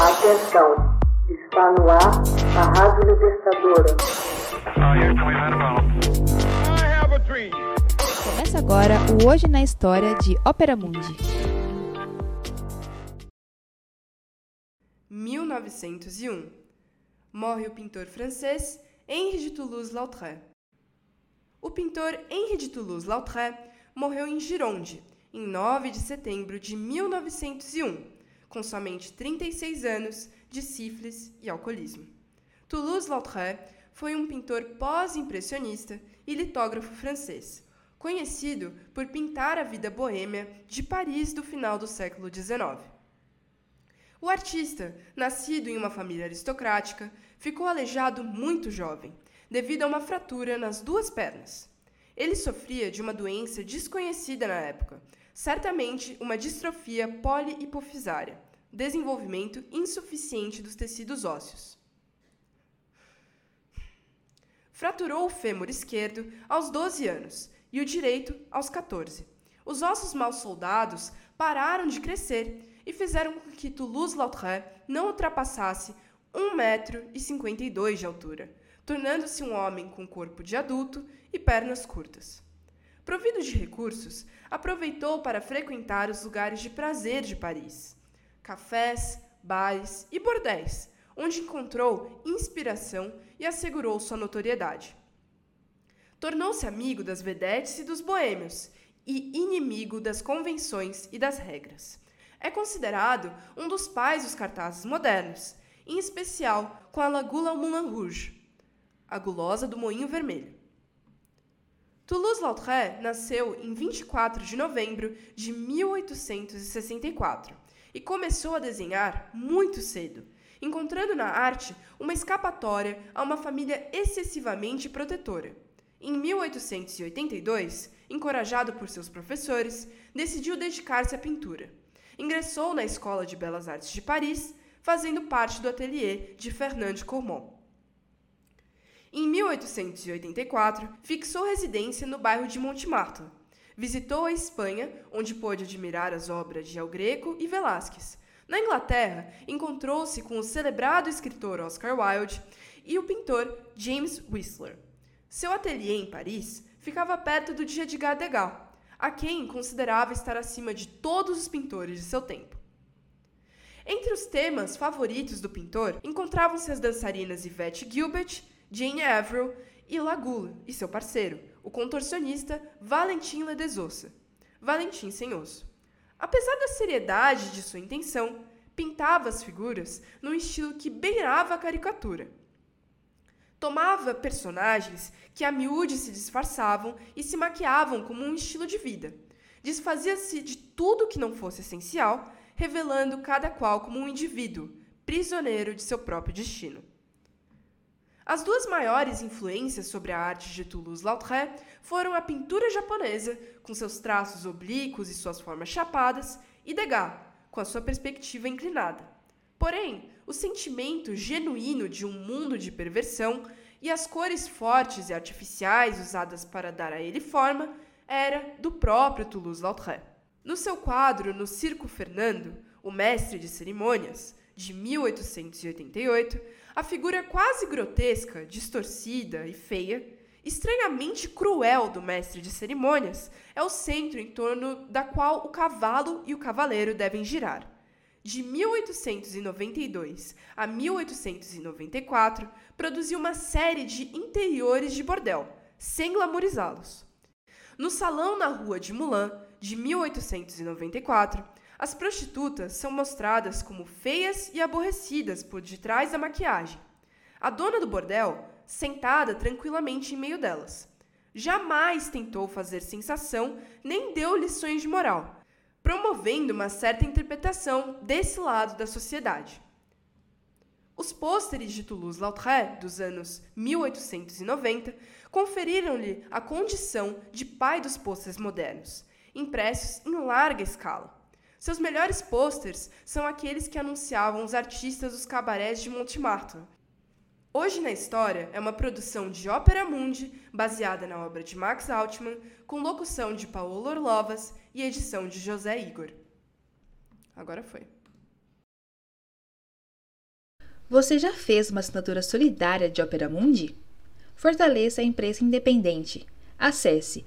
Atenção, está no ar a Rádio Libertadora. Começa agora o Hoje na História de Ópera Mundi. 1901. Morre o pintor francês Henri de Toulouse-Lautrec. O pintor Henri de Toulouse-Lautrec morreu em Gironde, em 9 de setembro de 1901 com somente 36 anos, de sífilis e alcoolismo. Toulouse-Lautrec foi um pintor pós-impressionista e litógrafo francês, conhecido por pintar a vida boêmia de Paris do final do século XIX. O artista, nascido em uma família aristocrática, ficou aleijado muito jovem, devido a uma fratura nas duas pernas. Ele sofria de uma doença desconhecida na época, certamente uma distrofia polihipofisária, desenvolvimento insuficiente dos tecidos ósseos. Fraturou o fêmur esquerdo aos 12 anos e o direito aos 14. Os ossos mal soldados pararam de crescer e fizeram com que Toulouse-Lautrec não ultrapassasse 1,52 m de altura, tornando-se um homem com corpo de adulto e pernas curtas. Provido de recursos, aproveitou para frequentar os lugares de prazer de Paris, cafés, bares e bordéis, onde encontrou inspiração e assegurou sua notoriedade. Tornou-se amigo das vedetes e dos boêmios e inimigo das convenções e das regras. É considerado um dos pais dos cartazes modernos, em especial com a Lagula Moulin Rouge, a gulosa do Moinho Vermelho. Toulouse-Lautrec nasceu em 24 de novembro de 1864 e começou a desenhar muito cedo, encontrando na arte uma escapatória a uma família excessivamente protetora. Em 1882, encorajado por seus professores, decidiu dedicar-se à pintura. Ingressou na Escola de Belas Artes de Paris, fazendo parte do ateliê de Fernand Cormon. Em 1884, fixou residência no bairro de Montmartre. Visitou a Espanha, onde pôde admirar as obras de El Greco e Velázquez. Na Inglaterra, encontrou-se com o celebrado escritor Oscar Wilde e o pintor James Whistler. Seu ateliê em Paris ficava perto do de Edgar Degas, a quem considerava estar acima de todos os pintores de seu tempo. Entre os temas favoritos do pintor encontravam-se as dançarinas Yvette Gilbert Jane Averill e Lagula e seu parceiro, o contorcionista Valentin Ledesossa, Valentim sem osso. Apesar da seriedade de sua intenção, pintava as figuras num estilo que beirava a caricatura. Tomava personagens que a miúde se disfarçavam e se maquiavam como um estilo de vida. Desfazia-se de tudo que não fosse essencial, revelando cada qual como um indivíduo, prisioneiro de seu próprio destino. As duas maiores influências sobre a arte de Toulouse-Lautrec foram a pintura japonesa, com seus traços oblíquos e suas formas chapadas, e Degas, com a sua perspectiva inclinada. Porém, o sentimento genuíno de um mundo de perversão e as cores fortes e artificiais usadas para dar a ele forma era do próprio Toulouse-Lautrec. No seu quadro No Circo Fernando, o mestre de cerimônias, de 1888, a figura quase grotesca, distorcida e feia, estranhamente cruel do mestre de cerimônias, é o centro em torno da qual o cavalo e o cavaleiro devem girar. De 1892 a 1894, produziu uma série de interiores de bordel, sem glamourizá-los. No Salão na Rua de Moulin, de 1894, as prostitutas são mostradas como feias e aborrecidas por detrás da maquiagem. A dona do bordel, sentada tranquilamente em meio delas. Jamais tentou fazer sensação nem deu lições de moral, promovendo uma certa interpretação desse lado da sociedade. Os pôsteres de Toulouse-Lautrec dos anos 1890 conferiram-lhe a condição de pai dos pôsteres modernos, impressos em larga escala. Seus melhores posters são aqueles que anunciavam os artistas dos cabarés de Montmartre. Hoje na História é uma produção de Ópera Mundi, baseada na obra de Max Altman, com locução de Paulo Orlovas e edição de José Igor. Agora foi. Você já fez uma assinatura solidária de Opera Mundi? Fortaleça a imprensa independente. Acesse